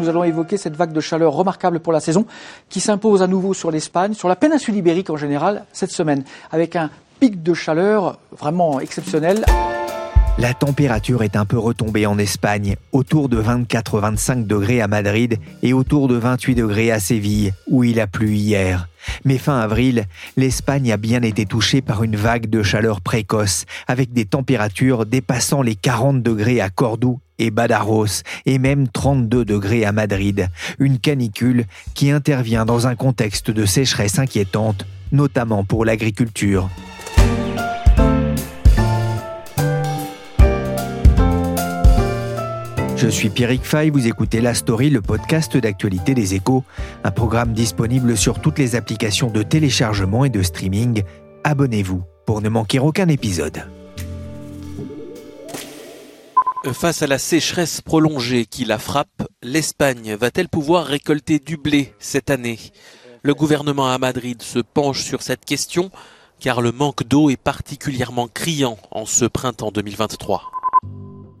Nous allons évoquer cette vague de chaleur remarquable pour la saison qui s'impose à nouveau sur l'Espagne, sur la péninsule ibérique en général cette semaine, avec un pic de chaleur vraiment exceptionnel. La température est un peu retombée en Espagne, autour de 24-25 degrés à Madrid et autour de 28 degrés à Séville, où il a plu hier. Mais fin avril, l'Espagne a bien été touchée par une vague de chaleur précoce, avec des températures dépassant les 40 degrés à Cordoue et Badajoz, et même 32 degrés à Madrid. Une canicule qui intervient dans un contexte de sécheresse inquiétante, notamment pour l'agriculture. Je suis Pierrick Fay, vous écoutez La Story, le podcast d'actualité des échos, un programme disponible sur toutes les applications de téléchargement et de streaming. Abonnez-vous pour ne manquer aucun épisode. Face à la sécheresse prolongée qui la frappe, l'Espagne va-t-elle pouvoir récolter du blé cette année? Le gouvernement à Madrid se penche sur cette question car le manque d'eau est particulièrement criant en ce printemps 2023.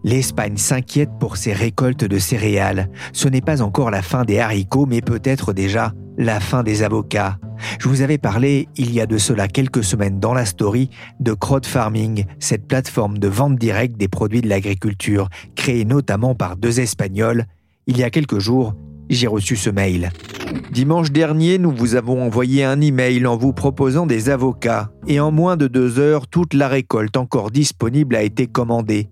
L'Espagne s'inquiète pour ses récoltes de céréales. Ce n'est pas encore la fin des haricots, mais peut-être déjà la fin des avocats. Je vous avais parlé, il y a de cela quelques semaines dans la story, de crowd farming, cette plateforme de vente directe des produits de l'agriculture, créée notamment par deux Espagnols. Il y a quelques jours, j'ai reçu ce mail. Dimanche dernier, nous vous avons envoyé un email en vous proposant des avocats, et en moins de deux heures, toute la récolte encore disponible a été commandée.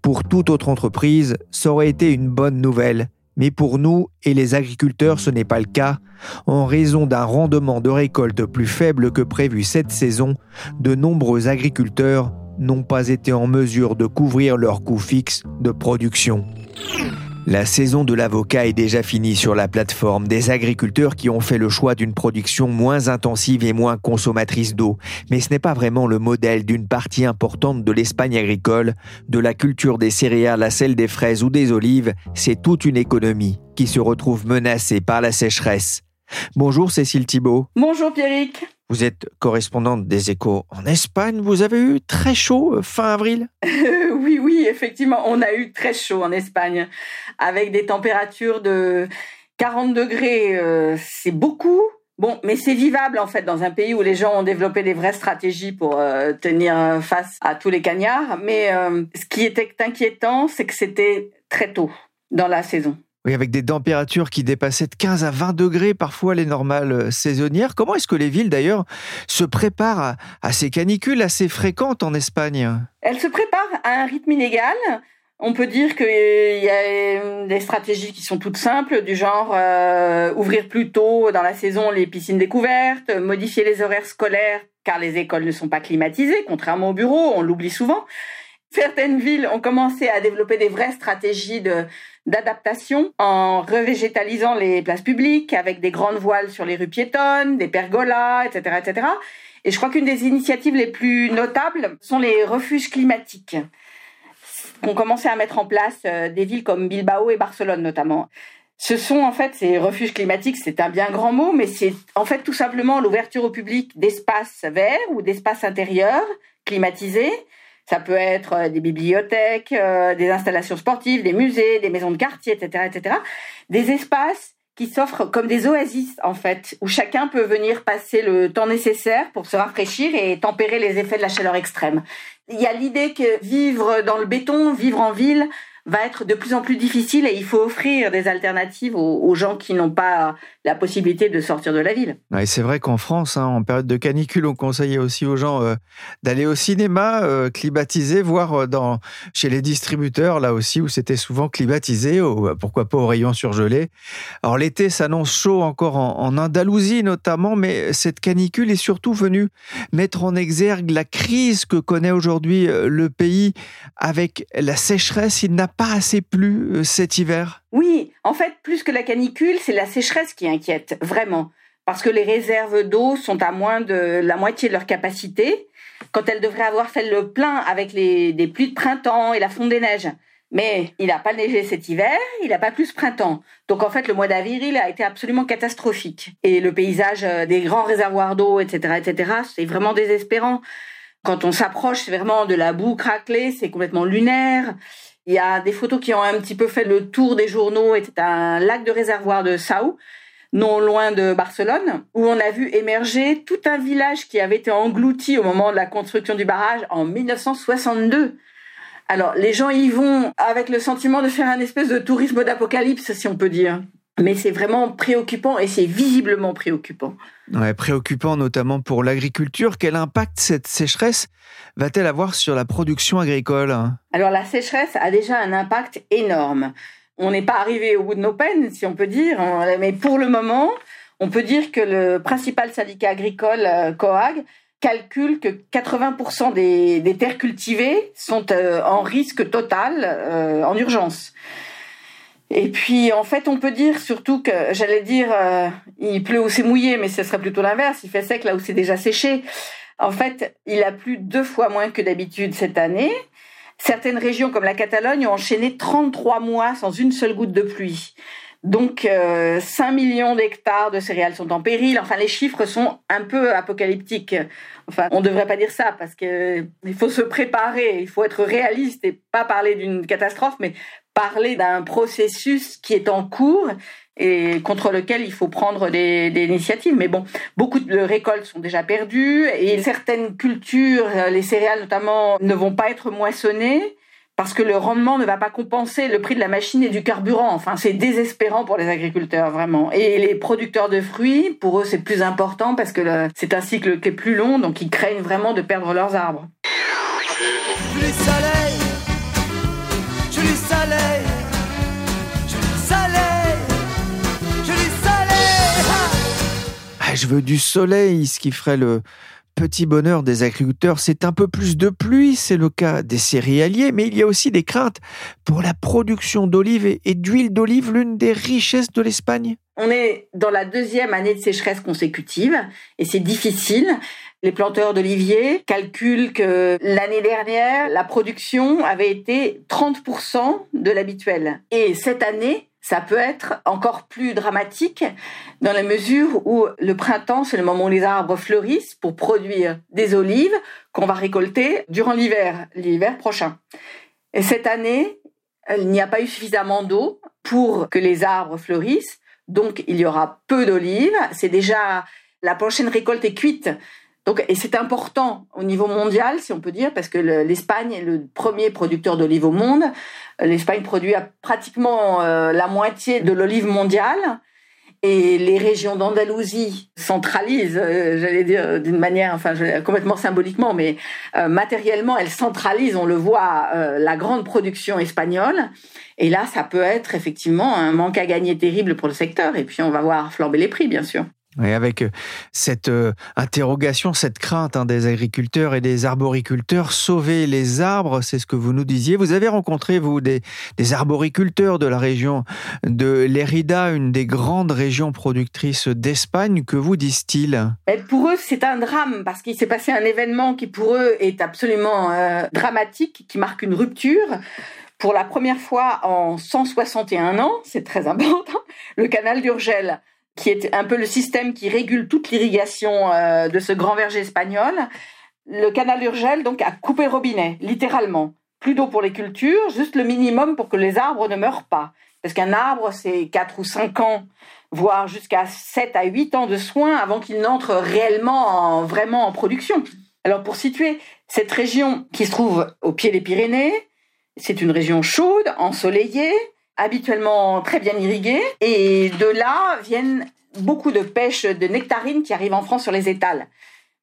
Pour toute autre entreprise, ça aurait été une bonne nouvelle. Mais pour nous et les agriculteurs, ce n'est pas le cas. En raison d'un rendement de récolte plus faible que prévu cette saison, de nombreux agriculteurs n'ont pas été en mesure de couvrir leurs coûts fixes de production. La saison de l'avocat est déjà finie sur la plateforme des agriculteurs qui ont fait le choix d'une production moins intensive et moins consommatrice d'eau. Mais ce n'est pas vraiment le modèle d'une partie importante de l'Espagne agricole, de la culture des céréales à celle des fraises ou des olives, c'est toute une économie qui se retrouve menacée par la sécheresse. Bonjour Cécile Thibault. Bonjour Pierrick. Vous êtes correspondante des échos en Espagne. Vous avez eu très chaud euh, fin avril? Oui, oui, effectivement, on a eu très chaud en Espagne, avec des températures de 40 degrés. Euh, c'est beaucoup. Bon, mais c'est vivable en fait dans un pays où les gens ont développé des vraies stratégies pour euh, tenir face à tous les cagnards. Mais ce qui était inquiétant, c'est que c'était très tôt dans la saison. Avec des températures qui dépassaient de 15 à 20 degrés, parfois les normales euh, saisonnières. Comment est-ce que les villes, d'ailleurs, se préparent à, ces canicules assez fréquentes en Espagne? Elles se préparent à un rythme inégal. On peut dire qu'il y a des stratégies qui sont toutes simples, du genre euh, ouvrir plus tôt dans la saison les piscines découvertes, modifier les horaires scolaires car les écoles ne sont pas climatisées, contrairement au bureau, on l'oublie souvent. Certaines villes ont commencé à développer des vraies stratégies de d'adaptation en revégétalisant les places publiques avec des grandes voiles sur les rues piétonnes, des pergolas, etc., etc. Et je crois qu'une des initiatives les plus notables sont les refuges climatiques qu'on commençait à mettre en place euh, des villes comme Bilbao et Barcelone notamment. Ce sont en fait ces refuges climatiques, c'est un bien grand mot, mais c'est en fait tout simplement l'ouverture au public d'espaces verts ou d'espaces intérieurs climatisés ça peut être euh, des bibliothèques, euh, des installations sportives, des musées, des maisons de quartier, etc., etc. Des espaces qui s'offrent comme des oasis en fait, où chacun peut venir passer le temps nécessaire pour se rafraîchir et tempérer les effets de la chaleur extrême. Il y a l'idée que vivre dans le béton, vivre en ville, va être de plus en plus difficile et il faut offrir des alternatives aux, gens qui n'ont pas la possibilité de sortir de la ville. Ouais, c'est vrai qu'en France, hein, en période de canicule, on conseillait aussi aux gens euh, d'aller au cinéma euh, climatisé, voire euh, dans, chez les distributeurs, là aussi, où c'était souvent climatisé, ou pourquoi pas au rayon surgelé. Alors l'été s'annonce chaud encore en, en Andalousie notamment, mais cette canicule est surtout venue mettre en exergue la crise que connaît aujourd'hui le pays avec la sécheresse. Il n'a pas assez plu euh, cet hiver? Oui, en fait, plus que la canicule, c'est la sécheresse qui inquiète, vraiment. Parce que les réserves d'eau sont à moins de la moitié de leur capacité, quand elles devraient avoir fait le plein avec les, des pluies de printemps et la fonte des neiges. Mais il n'a pas neigé cet hiver, il n'a pas plus printemps. Donc en fait, le mois d'avril a été absolument catastrophique. Et le paysage euh, des grands réservoirs d'eau, etc., etc., c'est vraiment désespérant. Quand on s'approche, vraiment de la boue craquelée, c'est complètement lunaire. Il y a des photos qui ont un petit peu fait le tour des journaux. C'est un lac de réservoir de Sau, non loin de Barcelone, où on a vu émerger tout un village qui avait été englouti au moment de la construction du barrage en 1962. Alors, les gens y vont avec le sentiment de faire un espèce de tourisme d'apocalypse, si on peut dire. Mais c'est vraiment préoccupant et c'est visiblement préoccupant. Ouais, préoccupant notamment pour l'agriculture. Quel impact cette sécheresse va-t-elle avoir sur la production agricole? Alors la sécheresse a déjà un impact énorme. On n'est pas arrivé au bout de nos peines, si on peut dire, mais pour le moment, on peut dire que le principal syndicat agricole, euh, COAG, calcule que 80% des, terres cultivées sont euh, en risque total, euh, en urgence. Et puis, en fait, on peut dire surtout que, j'allais dire, euh, il pleut où c'est mouillé, mais ce serait plutôt l'inverse. Il fait sec là où c'est déjà séché. En fait, il a plu deux fois moins que d'habitude cette année. Certaines régions, comme la Catalogne, ont enchaîné 33 mois sans une seule goutte de pluie. Donc, 5 euh, millions d'hectares de céréales sont en péril. Enfin, les chiffres sont un peu apocalyptiques. Enfin, on ne devrait pas dire ça parce qu'il faut se préparer, il faut être réaliste et pas parler d'une catastrophe, mais parler d'un processus qui est en cours et contre lequel il faut prendre des, initiatives. Mais bon, beaucoup de récoltes sont déjà perdues et certaines cultures, les céréales notamment, ne vont pas être moissonnées parce que le rendement ne va pas compenser le prix de la machine et du carburant. Enfin, c'est désespérant pour les agriculteurs, vraiment. Et les producteurs de fruits, pour eux, c'est plus important parce que c'est un cycle qui est plus long, donc ils craignent vraiment de perdre leurs arbres. Je veux du soleil, ce qui ferait le petit bonheur des agriculteurs, c'est un peu plus de pluie, c'est le cas des céréaliers, mais il y a aussi des craintes pour la production d'olives et d'huile d'olive, l'une des richesses de l'Espagne. On est dans la deuxième année de sécheresse consécutive et c'est difficile. Les planteurs d'oliviers calculent que l'année dernière, la production avait été 30% de l'habituel. Et cette année, ça peut être encore plus dramatique dans la mesure où le printemps, c'est le moment où les arbres fleurissent pour produire des olives qu'on va récolter durant l'hiver, l'hiver prochain. Et cette année, il n'y a pas eu suffisamment d'eau pour que les arbres fleurissent, donc il y aura peu d'olives. C'est déjà la prochaine récolte est cuite. Donc, et c'est important au niveau mondial, si on peut dire, parce que l'Espagne est le premier producteur d'olives au monde. L'Espagne produit pratiquement euh, la moitié de l'olive mondiale. Et les régions d'Andalousie centralisent, euh, j'allais dire d'une manière, enfin complètement symboliquement, mais euh, matériellement, elles centralisent, on le voit, la grande production espagnole. Et là, ça peut être effectivement un manque à gagner terrible pour le secteur. Et puis, on va voir flamber les prix, bien sûr. Et avec euh, cette euh, interrogation, cette crainte hein, des agriculteurs et des arboriculteurs, sauver les arbres, c'est ce que vous nous disiez. Vous avez rencontré, vous, des, arboriculteurs de la région de Lérida, une des grandes régions productrices d'Espagne. Que vous disent-ils? Pour eux, c'est un drame parce qu'il s'est passé un événement qui, pour eux, est absolument euh, dramatique, qui marque une rupture pour la première fois en 161 ans, c'est très important, le canal d'Urgel qui est un peu le système qui régule toute l'irrigation euh, de ce grand verger espagnol. Le canal Urgel donc a coupé robinet, littéralement. Plus d'eau pour les cultures, juste le minimum pour que les arbres ne meurent pas. Parce qu'un arbre, c'est 4 ou 5 ans, voire jusqu'à 7 à 8 ans de soins avant qu'il n'entre réellement en, vraiment en production. Alors pour situer cette région qui se trouve au pied des Pyrénées, C'est une région chaude, ensoleillée, habituellement très bien irriguée, et de là viennent beaucoup de pêches de nectarines qui arrivent en France sur les étals.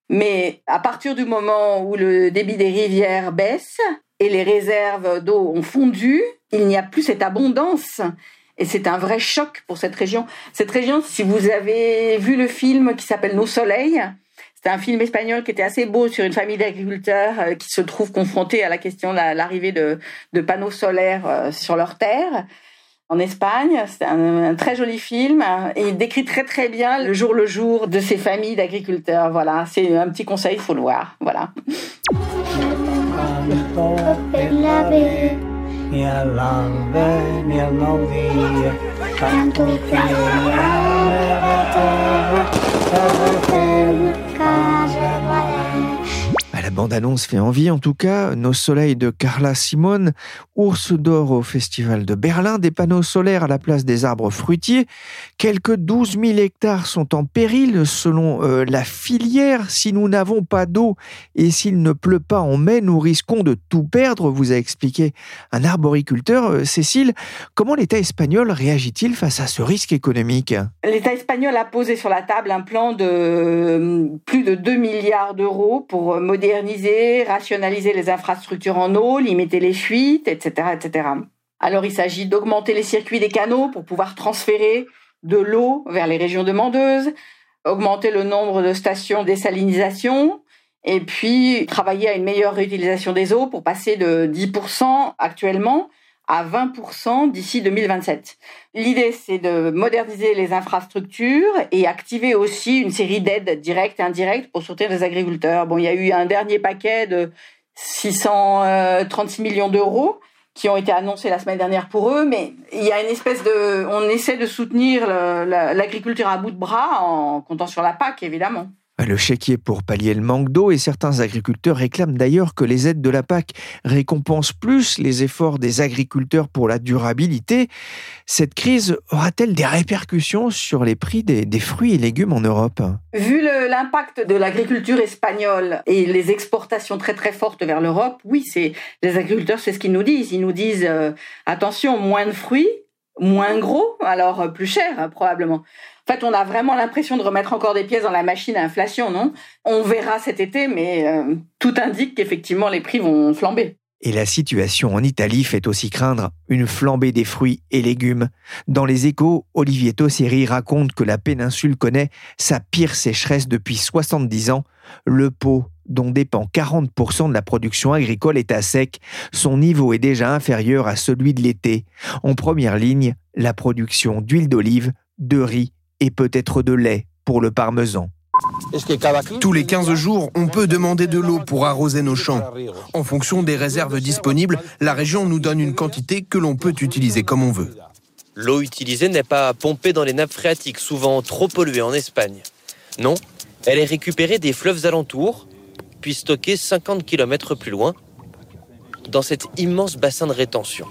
Mais à partir du moment où le débit des rivières baisse et les réserves d'eau ont fondu, il n'y a plus cette abondance. Et c'est un vrai choc pour cette région. Cette région, si vous avez vu le film qui s'appelle Nos soleils, c'est un film espagnol qui était assez beau sur une famille d'agriculteurs euh, qui se trouvent confrontés à la question de l'arrivée de, panneaux solaires euh, sur leurs terres en Espagne. C'est un, très joli film et il décrit très très bien le jour le jour de ces familles d'agriculteurs. Voilà, c'est un petit conseil, il faut le voir. Voilà. Bande-annonce fait envie en tout cas. Nos soleils de Carla Simone, Ours d'or au Festival de Berlin, des panneaux solaires à la place des arbres fruitiers. Quelques 12 000 hectares sont en péril selon euh, la filière. Si nous n'avons pas d'eau et s'il ne pleut pas en mai, nous risquons de tout perdre, vous a expliqué un arboriculteur. Euh, Cécile, comment l'État espagnol réagit-il face à ce risque économique? L'État espagnol a posé sur la table un plan de euh, plus de 2 milliards d'euros pour moderniser rationaliser les infrastructures en eau, limiter les fuites, etc., etc. Alors il s'agit d'augmenter les circuits des canaux pour pouvoir transférer de l'eau vers les régions demandeuses, augmenter le nombre de stations désalinisation, et puis travailler à une meilleure réutilisation des eaux pour passer de 10% actuellement à 20% d'ici 2027. L'idée, c'est de moderniser les infrastructures et activer aussi une série d'aides directes et indirectes pour soutenir les agriculteurs. Bon, il y a eu un dernier paquet de 636 millions d'euros qui ont été annoncés la semaine dernière pour eux, mais il y a une espèce de, on essaie de soutenir l'agriculture à bout de bras en comptant sur la PAC, évidemment. Le chéquier pour pallier le manque d'eau et certains agriculteurs réclament d'ailleurs que les aides de la PAC récompensent plus les efforts des agriculteurs pour la durabilité. Cette crise aura-t-elle des répercussions sur les prix des, fruits et légumes en Europe? Vu l'impact de l'agriculture espagnole et les exportations très très fortes vers l'Europe, oui, c'est les agriculteurs, c'est ce qu'ils nous disent. Ils nous disent euh, attention, moins de fruits, moins gros, alors plus cher probablement. En fait, on a vraiment l'impression de remettre encore des pièces dans la machine à inflation, non? On verra cet été, mais euh, tout indique qu'effectivement les prix vont flamber. Et la situation en Italie fait aussi craindre une flambée des fruits et légumes. Dans les échos, Olivier Tosseri raconte que la péninsule connaît sa pire sécheresse depuis 70 ans. Le pot, dont dépend 40% de la production agricole, est à sec. Son niveau est déjà inférieur à celui de l'été. En première ligne, la production d'huile d'olive, de riz et peut-être de lait pour le parmesan. Tous les 15 jours, on peut demander de l'eau pour arroser nos champs. En fonction des réserves disponibles, la région nous donne une quantité que l'on peut utiliser comme on veut. L'eau utilisée n'est pas pompée dans les nappes phréatiques, souvent trop polluées en Espagne. Non, elle est récupérée des fleuves alentours, puis stockée 50 km plus loin, dans cet immense bassin de rétention.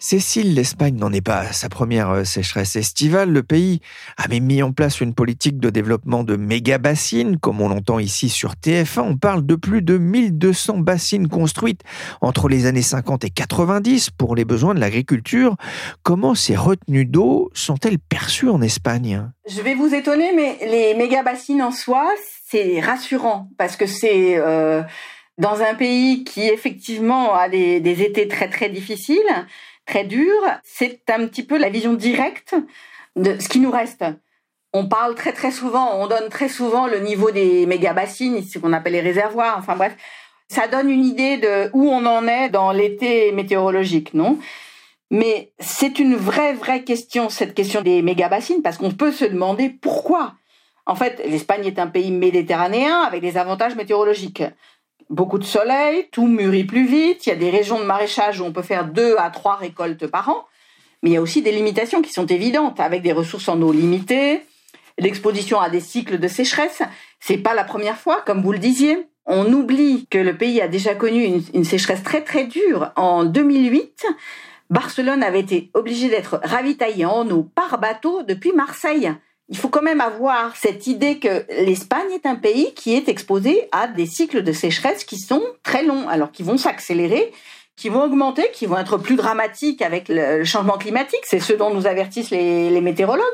Cécile, l'Espagne n'en est pas à sa première euh, sécheresse estivale. Le pays a même mis en place une politique de développement de méga-bassines, comme on l'entend ici sur TF1. On parle de plus de 1200 bassines construites entre les années 50 et 90 pour les besoins de l'agriculture. Comment ces retenues d'eau sont-elles perçues en Espagne? Je vais vous étonner, mais les méga-bassines en soi, c'est rassurant parce que c'est... Euh, dans un pays qui effectivement a des, des étés très très difficiles, très dur, c'est un petit peu la vision directe de ce qui nous reste. On parle très très souvent, on donne très souvent le niveau des méga bassines, ce qu'on appelle les réservoirs, enfin bref, ça donne une idée de où on en est dans l'été météorologique, non? Mais c'est une vraie vraie question cette question des méga bassines parce qu'on peut se demander pourquoi. En fait, l'Espagne est un pays méditerranéen avec des avantages météorologiques beaucoup de soleil, tout mûrit plus vite. Il y a des régions de maraîchage où on peut faire deux à trois récoltes par an. Mais il y a aussi des limitations qui sont évidentes, avec des ressources en eau limitées, l'exposition à des cycles de sécheresse. C'est pas la première fois, comme vous le disiez. On oublie que le pays a déjà connu une, une sécheresse très très dure. En 2008, Barcelone avait été obligée d'être ravitaillée en eau par bateau depuis Marseille il faut quand même avoir cette idée que l'Espagne est un pays qui est exposé à des cycles de sécheresse qui sont très longs, alors qui vont s'accélérer, qui vont augmenter, qui vont être plus dramatiques avec le changement climatique. C'est ce dont nous avertissent les, les météorologues.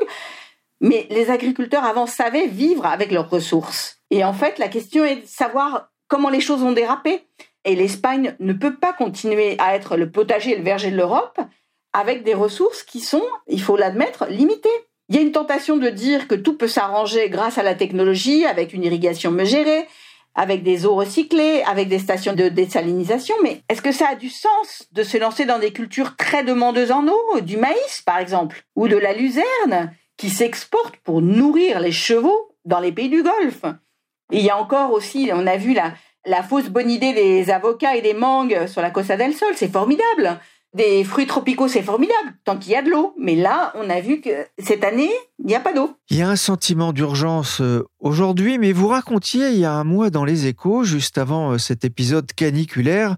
Mais les agriculteurs avant savaient vivre avec leurs ressources. Et en fait, la question est de savoir comment les choses ont dérapé. Et l'Espagne ne peut pas continuer à être le potager et le verger de l'Europe avec des ressources qui sont, il faut l'admettre, limitées. Il y a une tentation de dire que tout peut s'arranger grâce à la technologie, avec une irrigation mieux gérée, avec des eaux recyclées, avec des stations de désalinisation, mais est-ce que ça a du sens de se lancer dans des cultures très demandeuses en eau, du maïs par exemple, ou de la luzerne, qui s'exporte pour nourrir les chevaux dans les pays du Golfe? Il y a encore aussi, on a vu la, la fausse bonne idée des avocats et des mangues sur la Costa del Sol, c'est formidable des fruits tropicaux, c'est formidable, tant qu'il y a de l'eau. Mais là, on a vu que cette année, il n'y a pas d'eau. Il y a un sentiment d'urgence euh, aujourd'hui, mais vous racontiez il y a un mois dans les échos, juste avant euh, cet épisode caniculaire,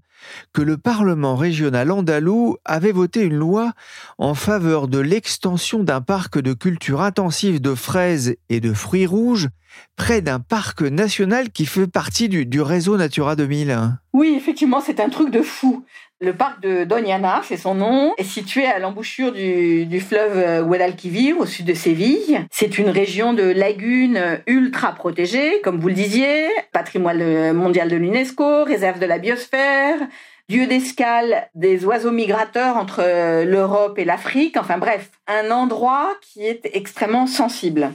que le Parlement régional andalou avait voté une loi en faveur de l'extension d'un parc de culture intensive de fraises et de fruits rouges près d'un parc national qui fait partie du, du réseau Natura 2000. Oui, effectivement, c'est un truc de fou. Le parc de Doñana, c'est son nom, est situé à l'embouchure du, fleuve Guadalquivir, au sud de Séville. C'est une région de lagunes ultra protégée, comme vous le disiez, patrimoine mondial de l'UNESCO, réserve de la biosphère, lieu d'escale des oiseaux migrateurs entre l'Europe et l'Afrique, enfin bref, un endroit qui est extrêmement sensible.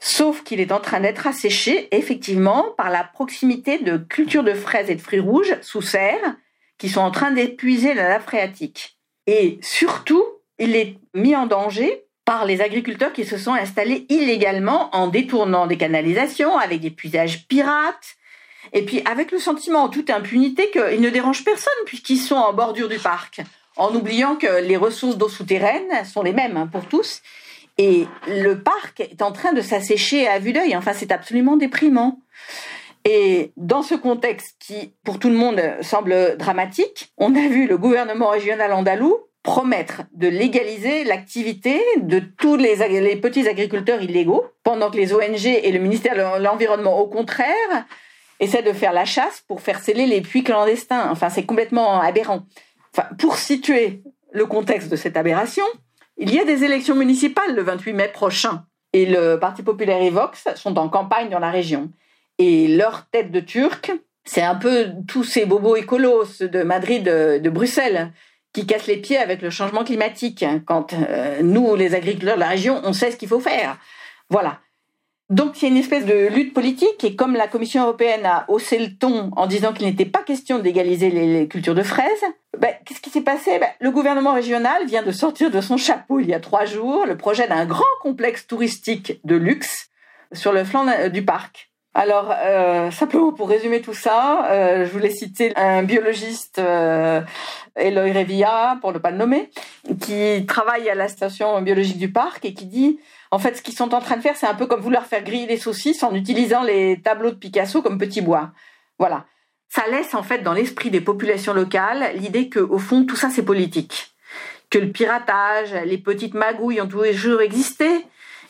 Sauf qu'il est en train d'être asséché, effectivement, par la proximité de cultures de fraises et de fruits rouges sous serre, qui sont en train d'épuiser la nappe phréatique. Et surtout, il est mis en danger par les agriculteurs qui se sont installés illégalement en détournant des canalisations, avec des puisages pirates, et puis avec le sentiment en toute impunité qu'ils ne dérangent personne puisqu'ils sont en bordure du parc, en oubliant que les ressources d'eau souterraine sont les mêmes hein, pour tous. Et le parc est en train de s'assécher à vue d'œil. Enfin, c'est absolument déprimant. Et dans ce contexte qui, pour tout le monde, semble dramatique, on a vu le gouvernement régional andalou promettre de légaliser l'activité de tous les, petits agriculteurs illégaux, pendant que les ONG et le ministère de l'Environnement, au contraire, essaient de faire la chasse pour faire sceller les puits clandestins. Enfin, c'est complètement aberrant. Pour situer le contexte de cette aberration, il y a des élections municipales le 28 mai prochain. Et le Parti populaire et Vox sont en campagne dans la région. Et leur tête de turc, c'est un peu tous ces bobos écolos de Madrid, de, Bruxelles, qui cassent les pieds avec le changement climatique. Quand euh, nous, les agriculteurs de la région, on sait ce qu'il faut faire. Voilà. Donc a une espèce de lutte politique et comme la Commission européenne a haussé le ton en disant qu'il n'était pas question d'égaliser les, cultures de fraises, ben, qu'est-ce qui s'est passé? Ben, Le gouvernement régional vient de sortir de son chapeau il y a trois jours le projet d'un grand complexe touristique de luxe sur le flanc du parc. Alors, euh, simplement pour résumer tout ça, euh, je voulais citer un biologiste, euh, Eloy Revilla, pour ne pas le nommer, qui travaille à la station biologique du parc et qui dit, en fait, ce qu'ils sont en train de faire, c'est un peu comme vouloir faire griller des saucisses en utilisant les tableaux de Picasso comme petits bois. Voilà. Ça laisse en fait dans l'esprit des populations locales l'idée que, au fond, tout ça c'est politique, que le piratage, les petites magouilles ont toujours existé,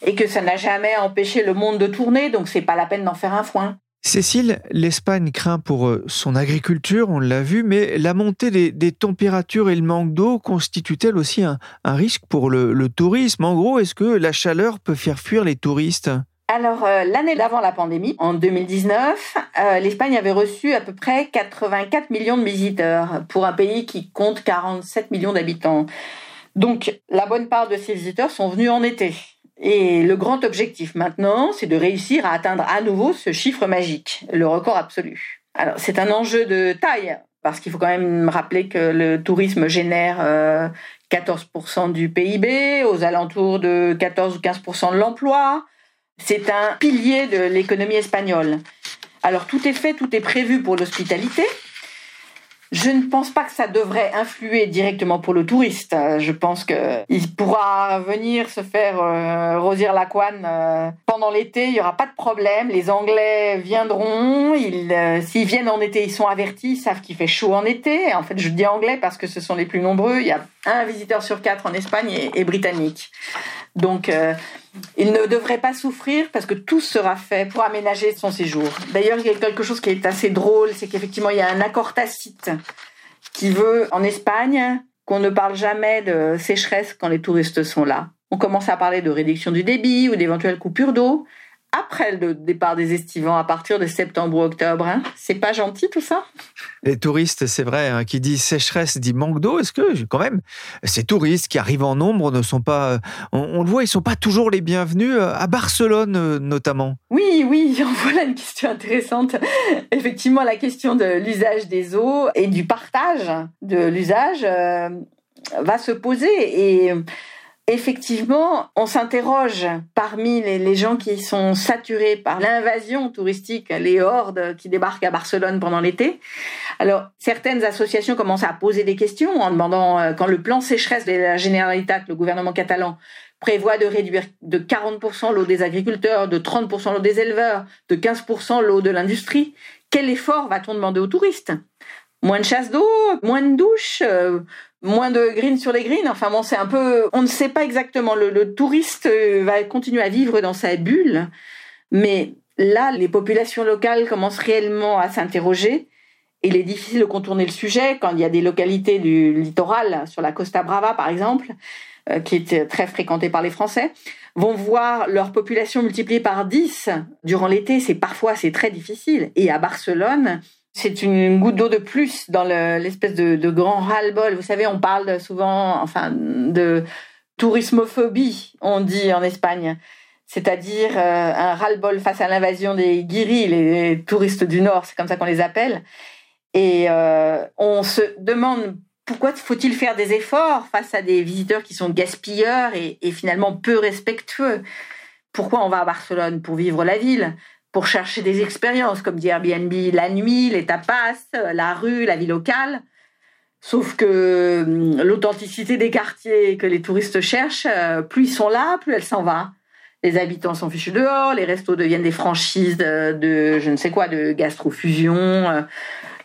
et que ça n'a jamais empêché le monde de tourner, donc c'est pas la peine d'en faire un foin. Cécile, l'Espagne craint pour euh, son agriculture, on l'a vu, mais la montée des, températures et le manque d'eau constituent-elles aussi un, risque pour le, tourisme? En gros, est-ce que la chaleur peut faire fuir les touristes? Alors, euh, l'année d'avant la pandémie, en 2019, euh, l'Espagne avait reçu à peu près 84 millions de visiteurs pour un pays qui compte 47 millions d'habitants. Donc, la bonne part de ces visiteurs sont venus en été. Et le grand objectif maintenant, c'est de réussir à atteindre à nouveau ce chiffre magique, le record absolu. Alors, c'est un enjeu de taille, parce qu'il faut quand même rappeler que le tourisme génère 14% euh, du PIB, aux alentours de 14 ou 15% de l'emploi. C'est un pilier de l'économie espagnole. Alors, tout est fait, tout est prévu pour l'hospitalité. Je ne pense pas que ça devrait influer directement pour le touriste. Je pense qu'il pourra venir se faire euh, rosir la couane euh, pendant l'été, il n'y aura pas de problème. Les Anglais viendront. Euh, s'ils viennent en été, ils sont avertis, ils savent qu'il fait chaud en été. En fait, je dis anglais parce que ce sont les plus nombreux. Il y a un visiteur sur quatre en Espagne et, et britannique. Donc, euh, il ne devrait pas souffrir parce que tout sera fait pour aménager son séjour. D'ailleurs, il y a quelque chose qui est assez drôle, c'est qu'effectivement, il y a un accord tacite qui veut en Espagne qu'on ne parle jamais de sécheresse quand les touristes sont là. On commence à parler de réduction du débit ou d'éventuelles coupures d'eau après le départ des estivants, à partir de septembre ou octobre. Hein. C'est pas gentil tout ça? Les touristes, c'est vrai, hein, qui dit sécheresse dit manque d'eau. Est-ce que quand même ces touristes qui arrivent en nombre ne sont pas, on, le voit, ils sont pas toujours les bienvenus euh, à Barcelone euh, notamment. Oui, oui, voilà une question intéressante. Effectivement, la question de l'usage des eaux et du partage de l'usage euh, va se poser et Effectivement, on s'interroge parmi les, gens qui sont saturés par l'invasion touristique, les hordes qui débarquent à Barcelone pendant l'été. Alors, certaines associations commencent à poser des questions en demandant, euh, quand le plan sécheresse de la Généralitat, le gouvernement catalan, prévoit de réduire de 40% l'eau des agriculteurs, de 30% l'eau des éleveurs, de 15% l'eau de l'industrie, quel effort va-t-on demander aux touristes? Moins de chasse d'eau, moins de douches, euh, moins de green sur les greens. Enfin bon, c'est un peu, on ne sait pas exactement. Le, touriste euh, va continuer à vivre dans sa bulle, mais là, les populations locales commencent réellement à s'interroger. Il est difficile de contourner le sujet quand il y a des localités du littoral, sur la Costa Brava par exemple, euh, qui est très fréquentée par les Français, vont voir leur population multipliée par 10 durant l'été. C'est parfois c'est très difficile. Et à Barcelone, c'est une goutte d'eau de plus dans l'espèce de, grand ras-le-bol. Vous savez, on parle souvent, enfin, de tourismophobie, on dit en Espagne. C'est-à-dire euh, un ras-le-bol face à l'invasion des guiris, les touristes du Nord, c'est comme ça qu'on les appelle. Et euh, on se demande pourquoi faut-il faire des efforts face à des visiteurs qui sont gaspilleurs et finalement peu respectueux? Pourquoi on va à Barcelone Pour vivre la ville? Pour chercher des expériences, comme dit Airbnb, la nuit, les tapas, la rue, la vie locale. Sauf que hum, l'authenticité des quartiers que les touristes cherchent, euh, plus ils sont là, plus elle s'en va. Les habitants sont fichus dehors, les restos deviennent des franchises de, je ne sais quoi, de gastrofusion. Euh,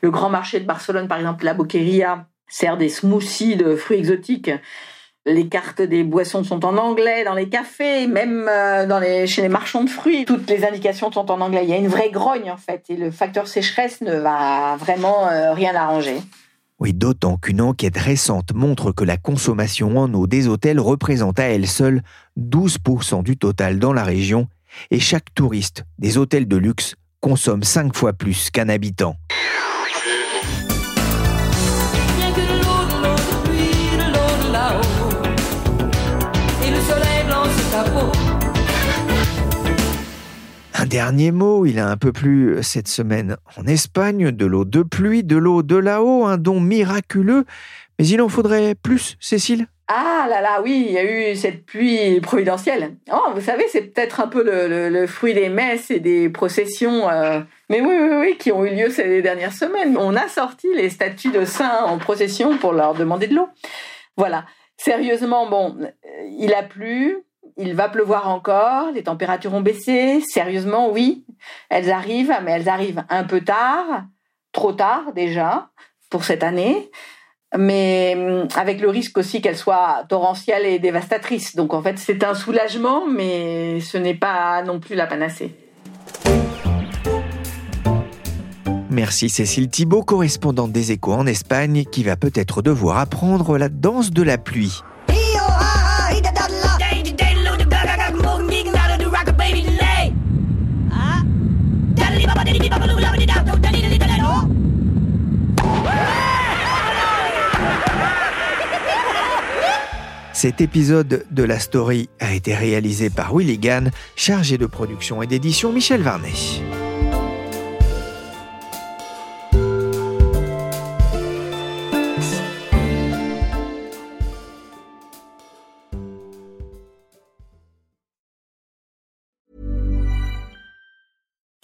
le grand marché de Barcelone, par exemple, la Boqueria, sert des smoothies de fruits exotiques les cartes des boissons sont en anglais dans les cafés, même euh, chez les marchands de fruits. Toutes les indications sont en anglais. Il y a une vraie grogne en fait. Et le facteur sécheresse ne va vraiment euh, rien arranger. Oui, d'autant qu'une enquête récente montre que la consommation en eau des hôtels représente à elle seule 12% du total dans la région et chaque touriste des hôtels de luxe consomme 5 fois plus qu'un habitant. Dernier mot, il a un peu plu cette semaine en Espagne, de l'eau de pluie, de l'eau de là-haut, un don miraculeux. Mais il en faudrait plus, Cécile? Ah là là, oui, il y a eu cette pluie providentielle. Oh, vous savez, c'est peut-être un peu le, fruit des messes et des processions, euh, mais oui, oui, oui, qui ont eu lieu ces dernières semaines. On a sorti les statues de saints en procession pour leur demander de l'eau. Voilà. Sérieusement, bon, il a plu, il va pleuvoir encore, les températures ont baissé. Sérieusement, oui, elles arrivent, mais elles arrivent un peu tard, trop tard déjà pour cette année, mais hum, avec le risque aussi qu'elles soient torrentielles et dévastatrices. Donc en fait, c'est un soulagement, mais ce n'est pas non plus la panacée. Merci Cécile Thibault, correspondante des échos en Espagne, qui va peut-être devoir apprendre la danse de la pluie. Cet épisode de la story a été réalisé par Willy chargé de production et d'édition Michel Varnet.